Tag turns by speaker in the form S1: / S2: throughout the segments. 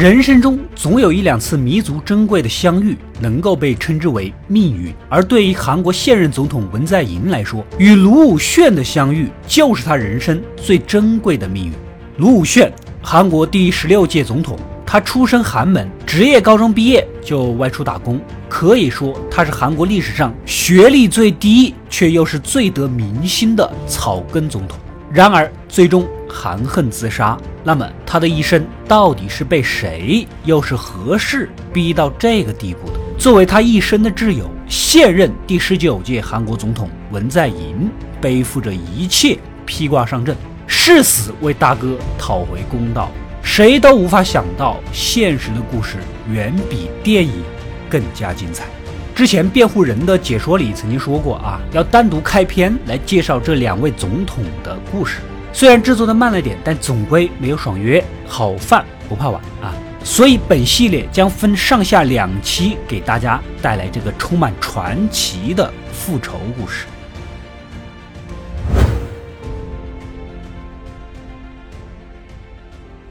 S1: 人生中总有一两次弥足珍贵的相遇，能够被称之为命运。而对于韩国现任总统文在寅来说，与卢武铉的相遇就是他人生最珍贵的命运。卢武铉，韩国第十六届总统，他出身寒门，职业高中毕业就外出打工，可以说他是韩国历史上学历最低却又是最得民心的草根总统。然而，最终含恨自杀。那么，他的一生到底是被谁，又是何事逼到这个地步的？作为他一生的挚友，现任第十九届韩国总统文在寅背负着一切，披挂上阵，誓死为大哥讨回公道。谁都无法想到，现实的故事远比电影更加精彩。之前辩护人的解说里曾经说过啊，要单独开篇来介绍这两位总统的故事。虽然制作的慢了点，但总归没有爽约。好饭不怕晚啊，所以本系列将分上下两期给大家带来这个充满传奇的复仇故事。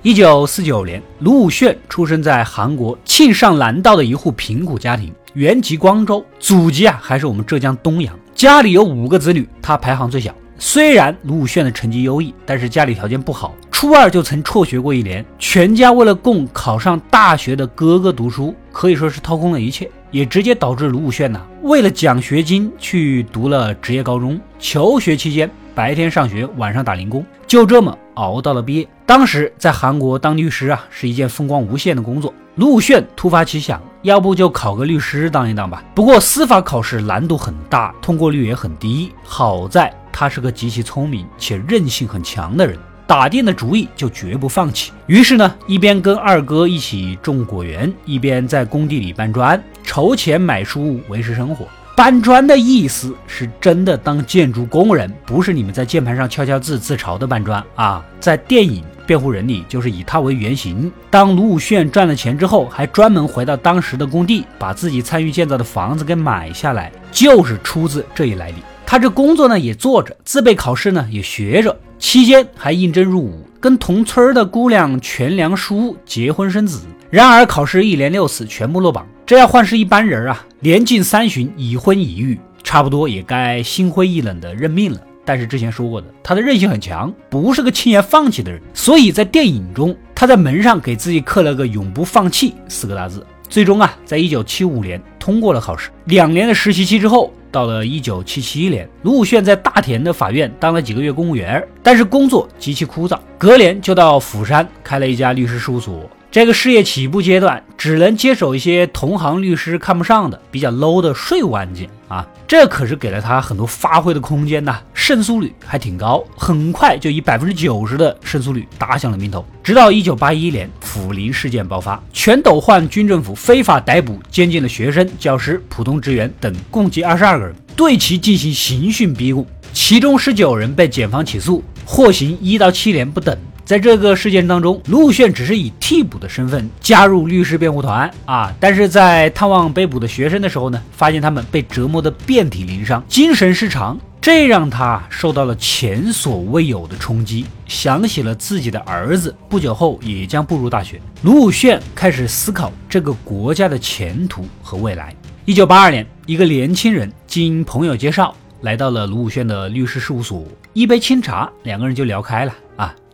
S1: 一九四九年，卢武铉出生在韩国庆尚南道的一户贫苦家庭。原籍光州，祖籍啊还是我们浙江东阳。家里有五个子女，他排行最小。虽然卢武铉的成绩优异，但是家里条件不好，初二就曾辍学过一年。全家为了供考上大学的哥哥读书，可以说是掏空了一切，也直接导致卢武铉呢为了奖学金去读了职业高中。求学期间，白天上学，晚上打零工，就这么熬到了毕业。当时在韩国当律师啊，是一件风光无限的工作。陆炫突发奇想，要不就考个律师当一当吧。不过司法考试难度很大，通过率也很低。好在他是个极其聪明且韧性很强的人，打定了主意就绝不放弃。于是呢，一边跟二哥一起种果园，一边在工地里搬砖，筹钱买书维持生活。搬砖的意思是真的当建筑工人，不是你们在键盘上敲敲字自嘲的搬砖啊！在电影。辩护人里就是以他为原型。当卢武铉赚了钱之后，还专门回到当时的工地，把自己参与建造的房子给买下来，就是出自这一来历。他这工作呢也做着，自备考试呢也学着，期间还应征入伍，跟同村的姑娘全良淑结婚生子。然而考试一连六次全部落榜，这要换是一般人啊，年近三旬已婚已育，差不多也该心灰意冷的认命了。但是之前说过的，他的韧性很强，不是个轻言放弃的人。所以在电影中，他在门上给自己刻了个“永不放弃”四个大字。最终啊，在一九七五年通过了考试。两年的实习期之后，到了一九七七年，卢武铉在大田的法院当了几个月公务员，但是工作极其枯燥。隔年就到釜山开了一家律师事务所。这个事业起步阶段，只能接手一些同行律师看不上的比较 low 的税务案件啊，这可是给了他很多发挥的空间呐，胜诉率还挺高，很快就以百分之九十的胜诉率打响了名头。直到一九八一年抚林事件爆发，全斗焕军政府非法逮捕监禁的学生、教师、普通职员等共计二十二个人，对其进行刑讯逼供，其中十九人被检方起诉，获刑一到七年不等。在这个事件当中，卢武铉只是以替补的身份加入律师辩护团啊，但是在探望被捕的学生的时候呢，发现他们被折磨得遍体鳞伤，精神失常，这让他受到了前所未有的冲击，想起了自己的儿子不久后也将步入大学，卢武铉开始思考这个国家的前途和未来。一九八二年，一个年轻人经朋友介绍来到了卢武铉的律师事务所，一杯清茶，两个人就聊开了。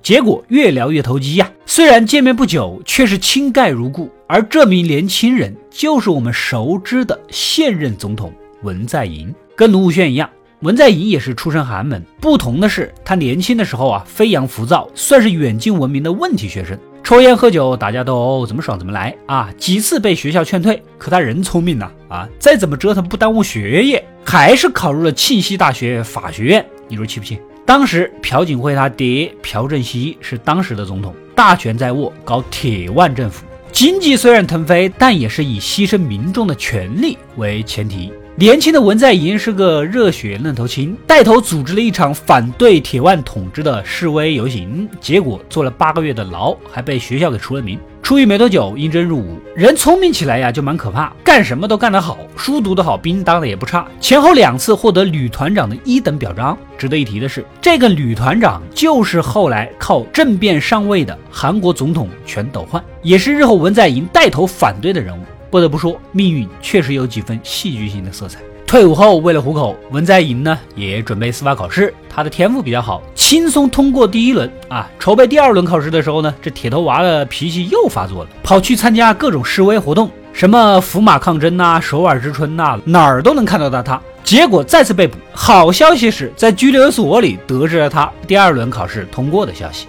S1: 结果越聊越投机呀！虽然见面不久，却是亲盖如故。而这名年轻人就是我们熟知的现任总统文在寅。跟卢武铉一样，文在寅也是出身寒门。不同的是，他年轻的时候啊，飞扬浮躁，算是远近闻名的问题学生，抽烟喝酒打架斗殴，怎么爽怎么来啊！几次被学校劝退，可他人聪明呐啊！再怎么折腾不耽误学业，还是考入了庆熙大学法学院。你说气不气？当时朴槿惠她爹朴正熙是当时的总统，大权在握，搞铁腕政府，经济虽然腾飞，但也是以牺牲民众的权利为前提。年轻的文在寅是个热血愣头青，带头组织了一场反对铁腕统治的示威游行，结果坐了八个月的牢，还被学校给除了名。出狱没多久，应征入伍。人聪明起来呀，就蛮可怕，干什么都干得好，书读得好，兵当的也不差。前后两次获得旅团长的一等表彰。值得一提的是，这个旅团长就是后来靠政变上位的韩国总统全斗焕，也是日后文在寅带头反对的人物。不得不说，命运确实有几分戏剧性的色彩。退伍后，为了糊口，文在寅呢也准备司法考试。他的天赋比较好，轻松通过第一轮啊。筹备第二轮考试的时候呢，这铁头娃的脾气又发作了，跑去参加各种示威活动，什么福马抗争呐、首尔之春呐，哪儿都能看到他。他结果再次被捕。好消息是在拘留所里得知了他第二轮考试通过的消息。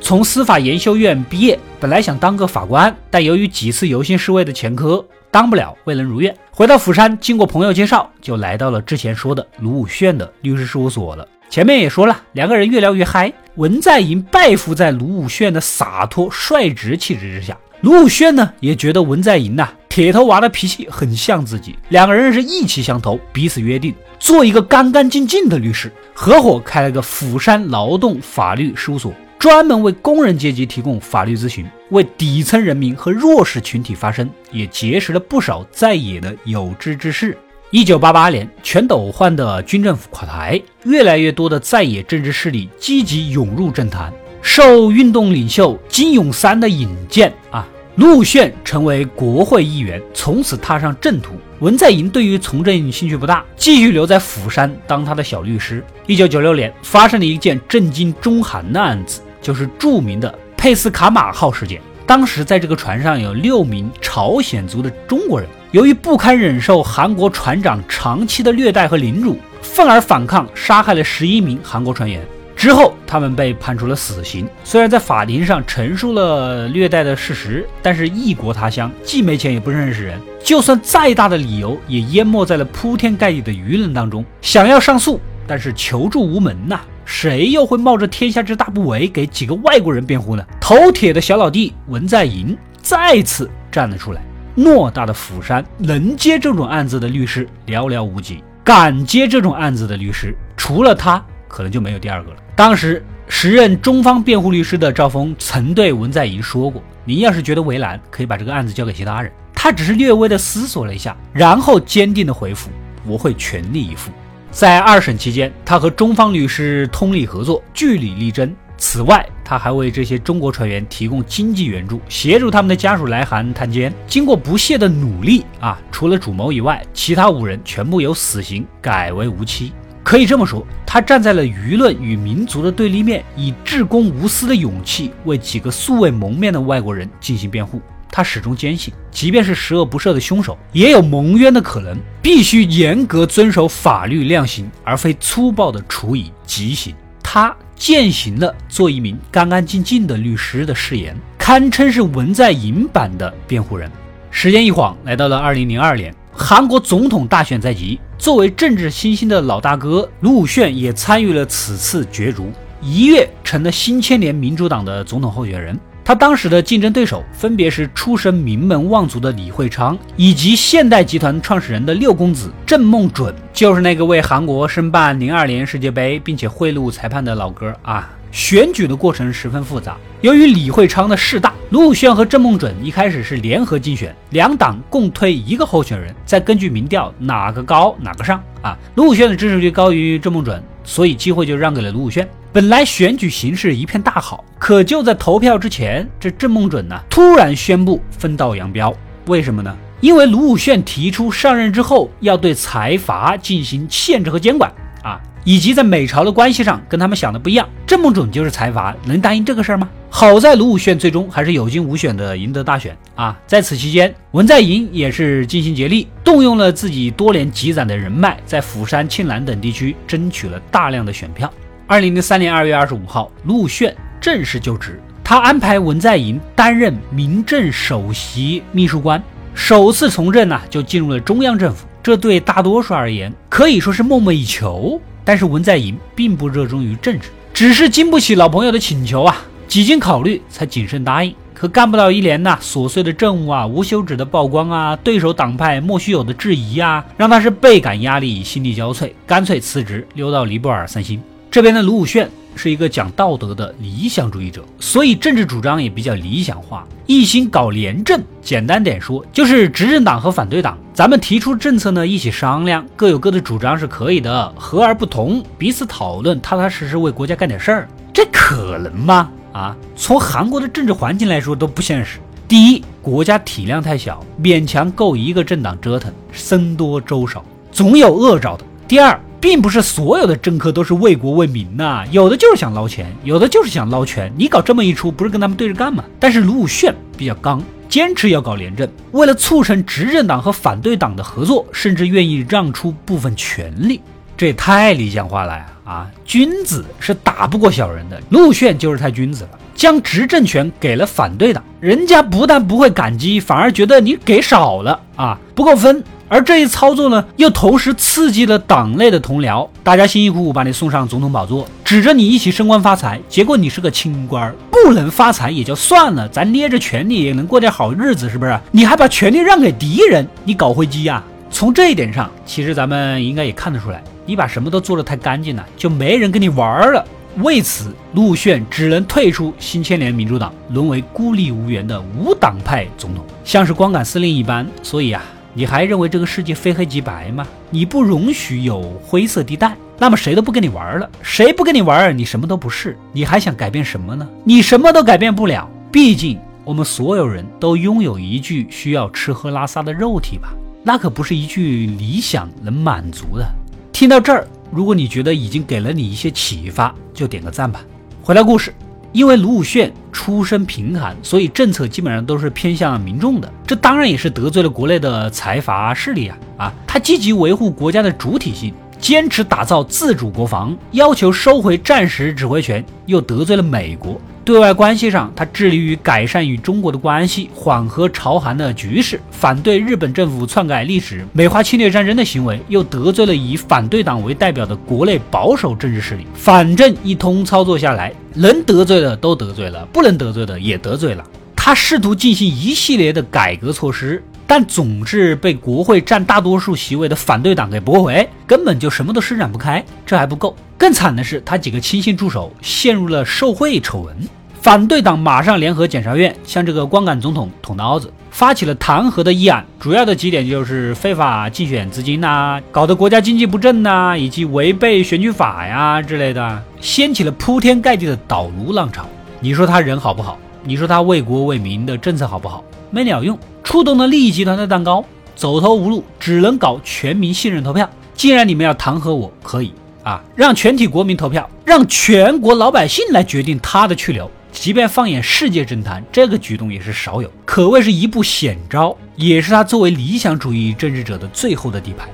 S1: 从司法研修院毕业，本来想当个法官，但由于几次游行示威的前科。当不了，未能如愿。回到釜山，经过朋友介绍，就来到了之前说的卢武铉的律师事务所了。前面也说了，两个人越聊越嗨。文在寅拜服在卢武铉的洒脱率直气质之下，卢武铉呢也觉得文在寅呐铁头娃的脾气很像自己，两个人是意气相投，彼此约定做一个干干净净的律师，合伙开了个釜山劳动法律事务所。专门为工人阶级提供法律咨询，为底层人民和弱势群体发声，也结识了不少在野的有志之士。一九八八年，全斗焕的军政府垮台，越来越多的在野政治势力积极涌入政坛。受运动领袖金永三的引荐啊，陆炫成为国会议员，从此踏上正途。文在寅对于从政兴趣不大，继续留在釜山当他的小律师。一九九六年，发生了一件震惊中韩的案子。就是著名的佩斯卡马号事件。当时在这个船上有六名朝鲜族的中国人，由于不堪忍受韩国船长长期的虐待和凌辱，愤而反抗，杀害了十一名韩国船员。之后，他们被判处了死刑。虽然在法庭上陈述了虐待的事实，但是异国他乡，既没钱也不认识人，就算再大的理由，也淹没在了铺天盖地的舆论当中。想要上诉，但是求助无门呐。谁又会冒着天下之大不韪给几个外国人辩护呢？头铁的小老弟文在寅再次站了出来。偌大的釜山，能接这种案子的律师寥寥无几，敢接这种案子的律师，除了他，可能就没有第二个了。当时时任中方辩护律师的赵峰曾对文在寅说过：“您要是觉得为难，可以把这个案子交给其他人。”他只是略微的思索了一下，然后坚定的回复：“我会全力以赴。”在二审期间，他和中方律师通力合作，据理力争。此外，他还为这些中国船员提供经济援助，协助他们的家属来韩探监。经过不懈的努力啊，除了主谋以外，其他五人全部由死刑改为无期。可以这么说，他站在了舆论与民族的对立面，以至公无私的勇气为几个素未谋面的外国人进行辩护。他始终坚信，即便是十恶不赦的凶手，也有蒙冤的可能。必须严格遵守法律量刑，而非粗暴的处以极刑。他践行了做一名干干净净的律师的誓言，堪称是文在寅版的辩护人。时间一晃，来到了二零零二年，韩国总统大选在即。作为政治新兴的老大哥，卢武铉也参与了此次角逐，一跃成了新千年民主党的总统候选人。他当时的竞争对手分别是出身名门望族的李会昌，以及现代集团创始人的六公子郑梦准，就是那个为韩国申办零二年世界杯并且贿赂裁判的老哥啊。选举的过程十分复杂，由于李会昌的势大，卢武铉和郑梦准一开始是联合竞选，两党共推一个候选人，再根据民调哪个高哪个上啊。卢武铉的支持率高于郑梦准，所以机会就让给了卢武铉。本来选举形势一片大好，可就在投票之前，这郑梦准呢突然宣布分道扬镳。为什么呢？因为卢武铉提出上任之后要对财阀进行限制和监管啊，以及在美朝的关系上跟他们想的不一样。郑梦准就是财阀，能答应这个事儿吗？好在卢武铉最终还是有惊无险的赢得大选啊。在此期间，文在寅也是尽心竭力，动用了自己多年积攒的人脉，在釜山、庆南等地区争取了大量的选票。二零零三年二月二十五号，陆炫正式就职。他安排文在寅担任民政首席秘书官，首次从政呢就进入了中央政府。这对大多数而言可以说是梦寐以求。但是文在寅并不热衷于政治，只是经不起老朋友的请求啊，几经考虑才谨慎答应。可干不到一年呐，琐碎的政务啊，无休止的曝光啊，对手党派莫须有的质疑啊，让他是倍感压力，心力交瘁，干脆辞职，溜到尼泊尔散心。这边的卢武铉是一个讲道德的理想主义者，所以政治主张也比较理想化，一心搞廉政。简单点说，就是执政党和反对党，咱们提出政策呢，一起商量，各有各的主张是可以的，和而不同，彼此讨论，踏踏实实为国家干点事儿，这可能吗？啊，从韩国的政治环境来说都不现实。第一，国家体量太小，勉强够一个政党折腾，僧多粥少，总有恶兆的。第二。并不是所有的政客都是为国为民呐，有的就是想捞钱，有的就是想捞权。你搞这么一出，不是跟他们对着干吗？但是卢武铉比较刚，坚持要搞廉政，为了促成执政党和反对党的合作，甚至愿意让出部分权力，这也太理想化了呀！啊，君子是打不过小人的，卢武铉就是太君子了，将执政权给了反对党，人家不但不会感激，反而觉得你给少了啊，不够分。而这一操作呢，又同时刺激了党内的同僚，大家辛辛苦苦把你送上总统宝座，指着你一起升官发财，结果你是个清官，不能发财也就算了，咱捏着权力也能过点好日子，是不是？你还把权力让给敌人，你搞灰机呀？从这一点上，其实咱们应该也看得出来，你把什么都做得太干净了，就没人跟你玩了。为此，陆炫只能退出新千年民主党，沦为孤立无援的无党派总统，像是光杆司令一般。所以啊。你还认为这个世界非黑即白吗？你不容许有灰色地带，那么谁都不跟你玩了。谁不跟你玩，你什么都不是。你还想改变什么呢？你什么都改变不了。毕竟我们所有人都拥有一具需要吃喝拉撒的肉体吧？那可不是一句理想能满足的。听到这儿，如果你觉得已经给了你一些启发，就点个赞吧。回到故事。因为卢武铉出身贫寒，所以政策基本上都是偏向民众的，这当然也是得罪了国内的财阀势力啊！啊，他积极维护国家的主体性。坚持打造自主国防，要求收回战时指挥权，又得罪了美国。对外关系上，他致力于改善与中国的关系，缓和朝韩的局势，反对日本政府篡改历史、美化侵略战争的行为，又得罪了以反对党为代表的国内保守政治势力。反正一通操作下来，能得罪的都得罪了，不能得罪的也得罪了。他试图进行一系列的改革措施。但总是被国会占大多数席位的反对党给驳回，根本就什么都施展不开。这还不够，更惨的是，他几个亲信助手陷入了受贿丑闻。反对党马上联合检察院向这个光杆总统捅刀子，发起了弹劾的议案。主要的几点就是非法竞选资金呐，搞得国家经济不振呐，以及违背选举法呀之类的，掀起了铺天盖地的倒卢浪潮。你说他人好不好？你说他为国为民的政策好不好？没鸟用。触动了利益集团的蛋糕，走投无路，只能搞全民信任投票。既然你们要弹劾我，可以啊，让全体国民投票，让全国老百姓来决定他的去留。即便放眼世界政坛，这个举动也是少有，可谓是一步险招，也是他作为理想主义政治者的最后的底牌。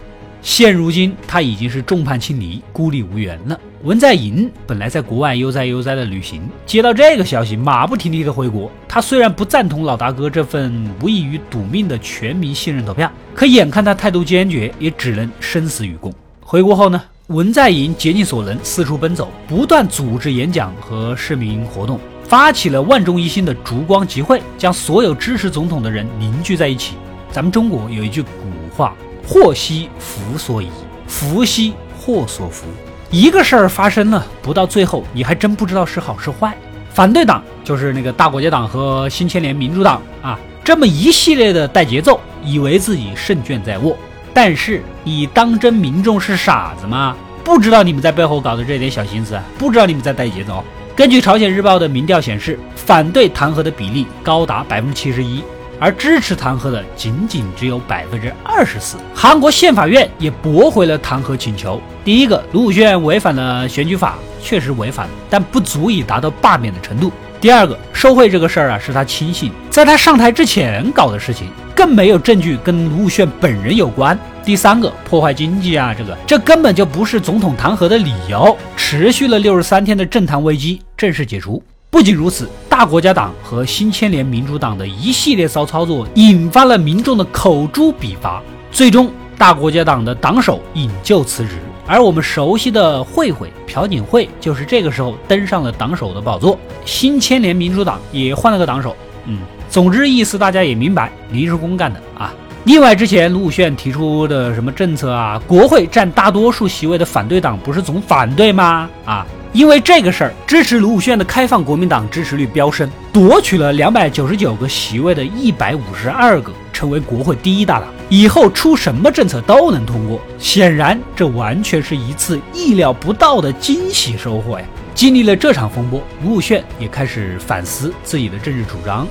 S1: 现如今，他已经是众叛亲离、孤立无援了。文在寅本来在国外悠哉悠哉的旅行，接到这个消息，马不停蹄的回国。他虽然不赞同老大哥这份无异于赌命的全民信任投票，可眼看他态度坚决，也只能生死与共。回国后呢，文在寅竭尽所能，四处奔走，不断组织演讲和市民活动，发起了万众一心的烛光集会，将所有支持总统的人凝聚在一起。咱们中国有一句古话。祸兮福所倚，福兮祸所伏。一个事儿发生了，不到最后，你还真不知道是好是坏。反对党就是那个大国家党和新千年民主党啊，这么一系列的带节奏，以为自己胜券在握。但是你当真民众是傻子吗？不知道你们在背后搞的这点小心思，不知道你们在带节奏。根据朝鲜日报的民调显示，反对弹劾的比例高达百分之七十一。而支持弹劾的仅仅只有百分之二十四。韩国宪法院也驳回了弹劾请求。第一个，卢武铉违反了选举法，确实违反了，但不足以达到罢免的程度。第二个，受贿这个事儿啊，是他亲信在他上台之前搞的事情，更没有证据跟卢武铉本人有关。第三个，破坏经济啊，这个这根本就不是总统弹劾的理由。持续了六十三天的政坛危机正式解除。不仅如此，大国家党和新千年民主党的一系列骚操作，引发了民众的口诛笔伐。最终，大国家党的党首引咎辞职，而我们熟悉的慧慧朴槿惠就是这个时候登上了党首的宝座。新千年民主党也换了个党首。嗯，总之意思大家也明白，临时工干的啊。另外，之前卢武铉提出的什么政策啊？国会占大多数席位的反对党不是总反对吗？啊，因为这个事儿，支持卢武铉的开放国民党支持率飙升，夺取了两百九十九个席位的一百五十二个，成为国会第一大党。以后出什么政策都能通过。显然，这完全是一次意料不到的惊喜收获呀！经历了这场风波，卢武铉也开始反思自己的政治主张。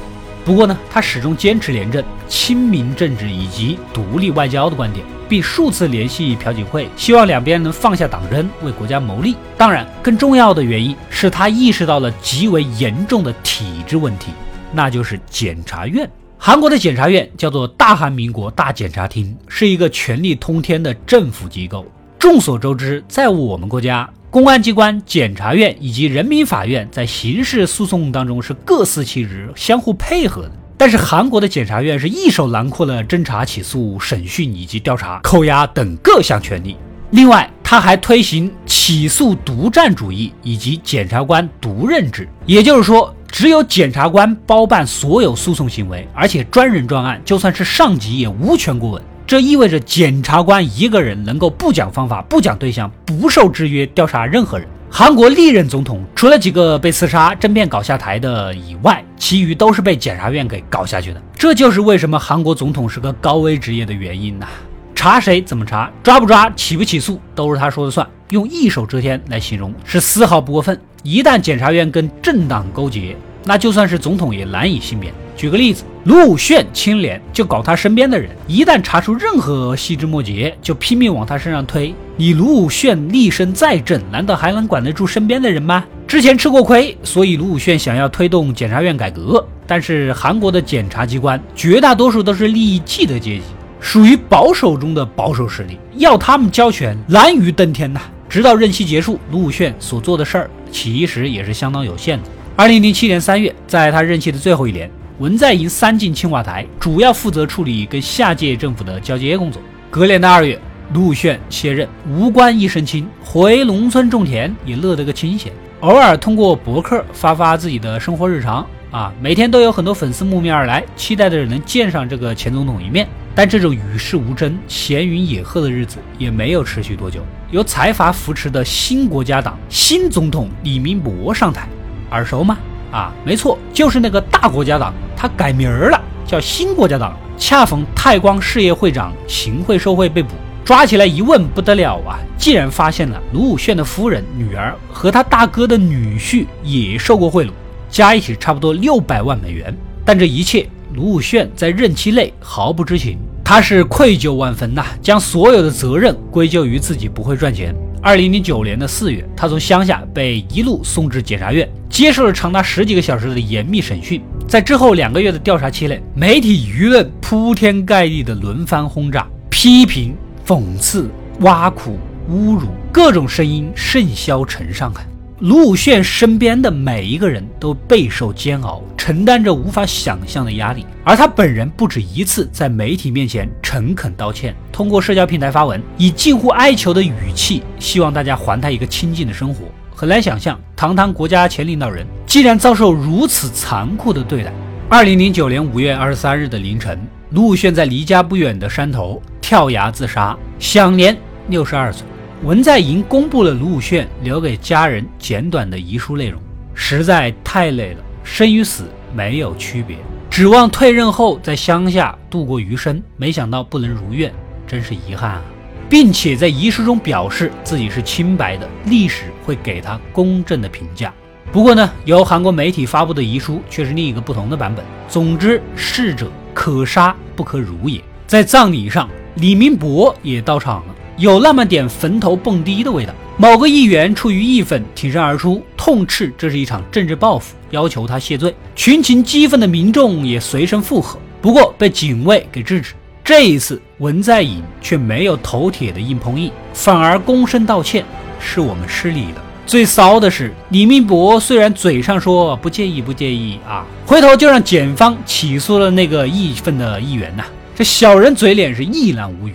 S1: 不过呢，他始终坚持廉政、亲民政治以及独立外交的观点，并数次联系朴槿惠，希望两边能放下党争，为国家谋利。当然，更重要的原因是他意识到了极为严重的体制问题，那就是检察院。韩国的检察院叫做大韩民国大检察厅，是一个权力通天的政府机构。众所周知，在我们国家。公安机关、检察院以及人民法院在刑事诉讼当中是各司其职、相互配合的。但是韩国的检察院是一手囊括了侦查、起诉、审讯以及调查、扣押等各项权利。另外，他还推行起诉独占主义以及检察官独任制，也就是说，只有检察官包办所有诉讼行为，而且专人专案，就算是上级也无权过问。这意味着检察官一个人能够不讲方法、不讲对象、不受制约调查任何人。韩国历任总统除了几个被刺杀、政变搞下台的以外，其余都是被检察院给搞下去的。这就是为什么韩国总统是个高危职业的原因呐！查谁怎么查，抓不抓、起不起诉，都是他说了算。用一手遮天来形容是丝毫不过分。一旦检察院跟政党勾结，那就算是总统也难以幸免。举个例子，卢武铉清廉，就搞他身边的人；一旦查出任何细枝末节，就拼命往他身上推。你卢武铉立身再正，难道还能管得住身边的人吗？之前吃过亏，所以卢武铉想要推动检察院改革。但是韩国的检察机关绝大多数都是利益既得阶级，属于保守中的保守势力，要他们交权难于登天呐。直到任期结束，卢武铉所做的事儿其实也是相当有限的。二零零七年三月，在他任期的最后一年，文在寅三进青瓦台，主要负责处理跟下届政府的交接工作。隔年的二月，陆炫卸任，无官一身轻，回农村种田也乐得个清闲，偶尔通过博客发发自己的生活日常。啊，每天都有很多粉丝慕名而来，期待着能见上这个前总统一面。但这种与世无争、闲云野鹤的日子也没有持续多久。由财阀扶持的新国家党新总统李明博上台。耳熟吗？啊，没错，就是那个大国家党，他改名儿了，叫新国家党。恰逢泰光事业会长行贿受贿被捕，抓起来一问不得了啊，竟然发现了卢武铉的夫人、女儿和他大哥的女婿也受过贿赂，加一起差不多六百万美元。但这一切，卢武铉在任期内毫不知情，他是愧疚万分呐，将所有的责任归咎于自己不会赚钱。二零零九年的四月，他从乡下被一路送至检察院，接受了长达十几个小时的严密审讯。在之后两个月的调查期内，媒体舆论铺天盖地的轮番轰炸、批评、讽刺、挖苦、侮辱，各种声音甚嚣尘上啊！卢武铉身边的每一个人都备受煎熬，承担着无法想象的压力。而他本人不止一次在媒体面前诚恳道歉，通过社交平台发文，以近乎哀求的语气，希望大家还他一个清静的生活。很难想象，堂堂国家前领导人，竟然遭受如此残酷的对待。二零零九年五月二十三日的凌晨，卢武铉在离家不远的山头跳崖自杀，享年六十二岁。文在寅公布了卢武铉留给家人简短的遗书内容，实在太累了，生与死没有区别，指望退任后在乡下度过余生，没想到不能如愿，真是遗憾啊！并且在遗书中表示自己是清白的，历史会给他公正的评价。不过呢，由韩国媒体发布的遗书却是另一个不同的版本。总之，逝者可杀不可辱也。在葬礼上，李明博也到场了。有那么点坟头蹦迪的味道。某个议员出于义愤挺身而出，痛斥这是一场政治报复，要求他谢罪。群情激愤的民众也随声附和，不过被警卫给制止。这一次，文在寅却没有头铁的硬碰硬，反而躬身道歉：“是我们失礼了。”最骚的是，李明博虽然嘴上说不介意不介意啊，回头就让检方起诉了那个义愤的议员呐。这小人嘴脸是一览无余。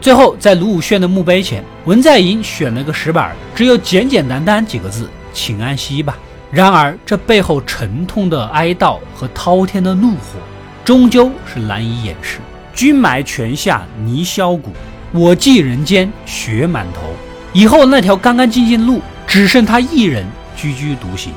S1: 最后，在卢武铉的墓碑前，文在寅选了个石板，只有简简单单几个字：“请安息吧。”然而，这背后沉痛的哀悼和滔天的怒火，终究是难以掩饰。君埋泉下泥销骨，我寄人间雪满头。以后那条干干净净的路，只剩他一人踽踽独行。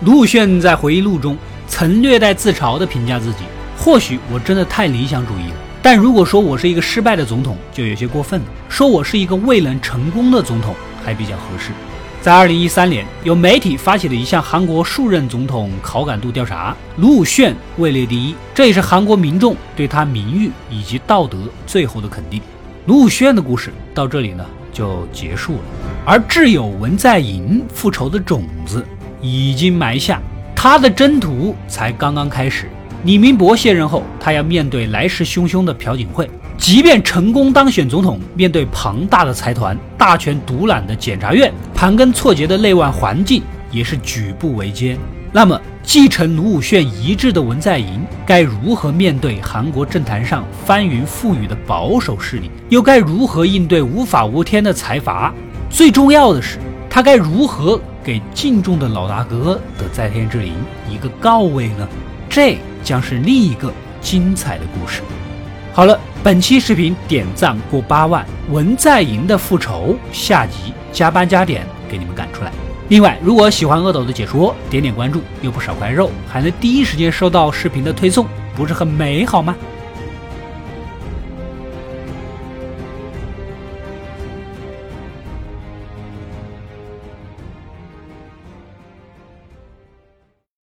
S1: 卢武铉在回忆录中曾略带自嘲地评价自己：“或许我真的太理想主义了，但如果说我是一个失败的总统，就有些过分了；说我是一个未能成功的总统，还比较合适。”在二零一三年，有媒体发起了一项韩国数任总统好感度调查，卢武铉位列第一，这也是韩国民众对他名誉以及道德最后的肯定。卢武铉的故事到这里呢就结束了，而挚友文在寅复仇的种子已经埋下，他的征途才刚刚开始。李明博卸任后，他要面对来势汹汹的朴槿惠。即便成功当选总统，面对庞大的财团、大权独揽的检察院、盘根错节的内外环境，也是举步维艰。那么，继承卢武铉遗志的文在寅该如何面对韩国政坛上翻云覆雨的保守势力？又该如何应对无法无天的财阀？最重要的是，他该如何给敬重的老大哥的在天之灵一个告慰呢？这将是另一个精彩的故事。好了，本期视频点赞过八万，文在寅的复仇下集加班加点给你们赶出来。另外，如果喜欢阿斗的解说，点点关注，有不少块肉，还能第一时间收到视频的推送，不是很美好吗？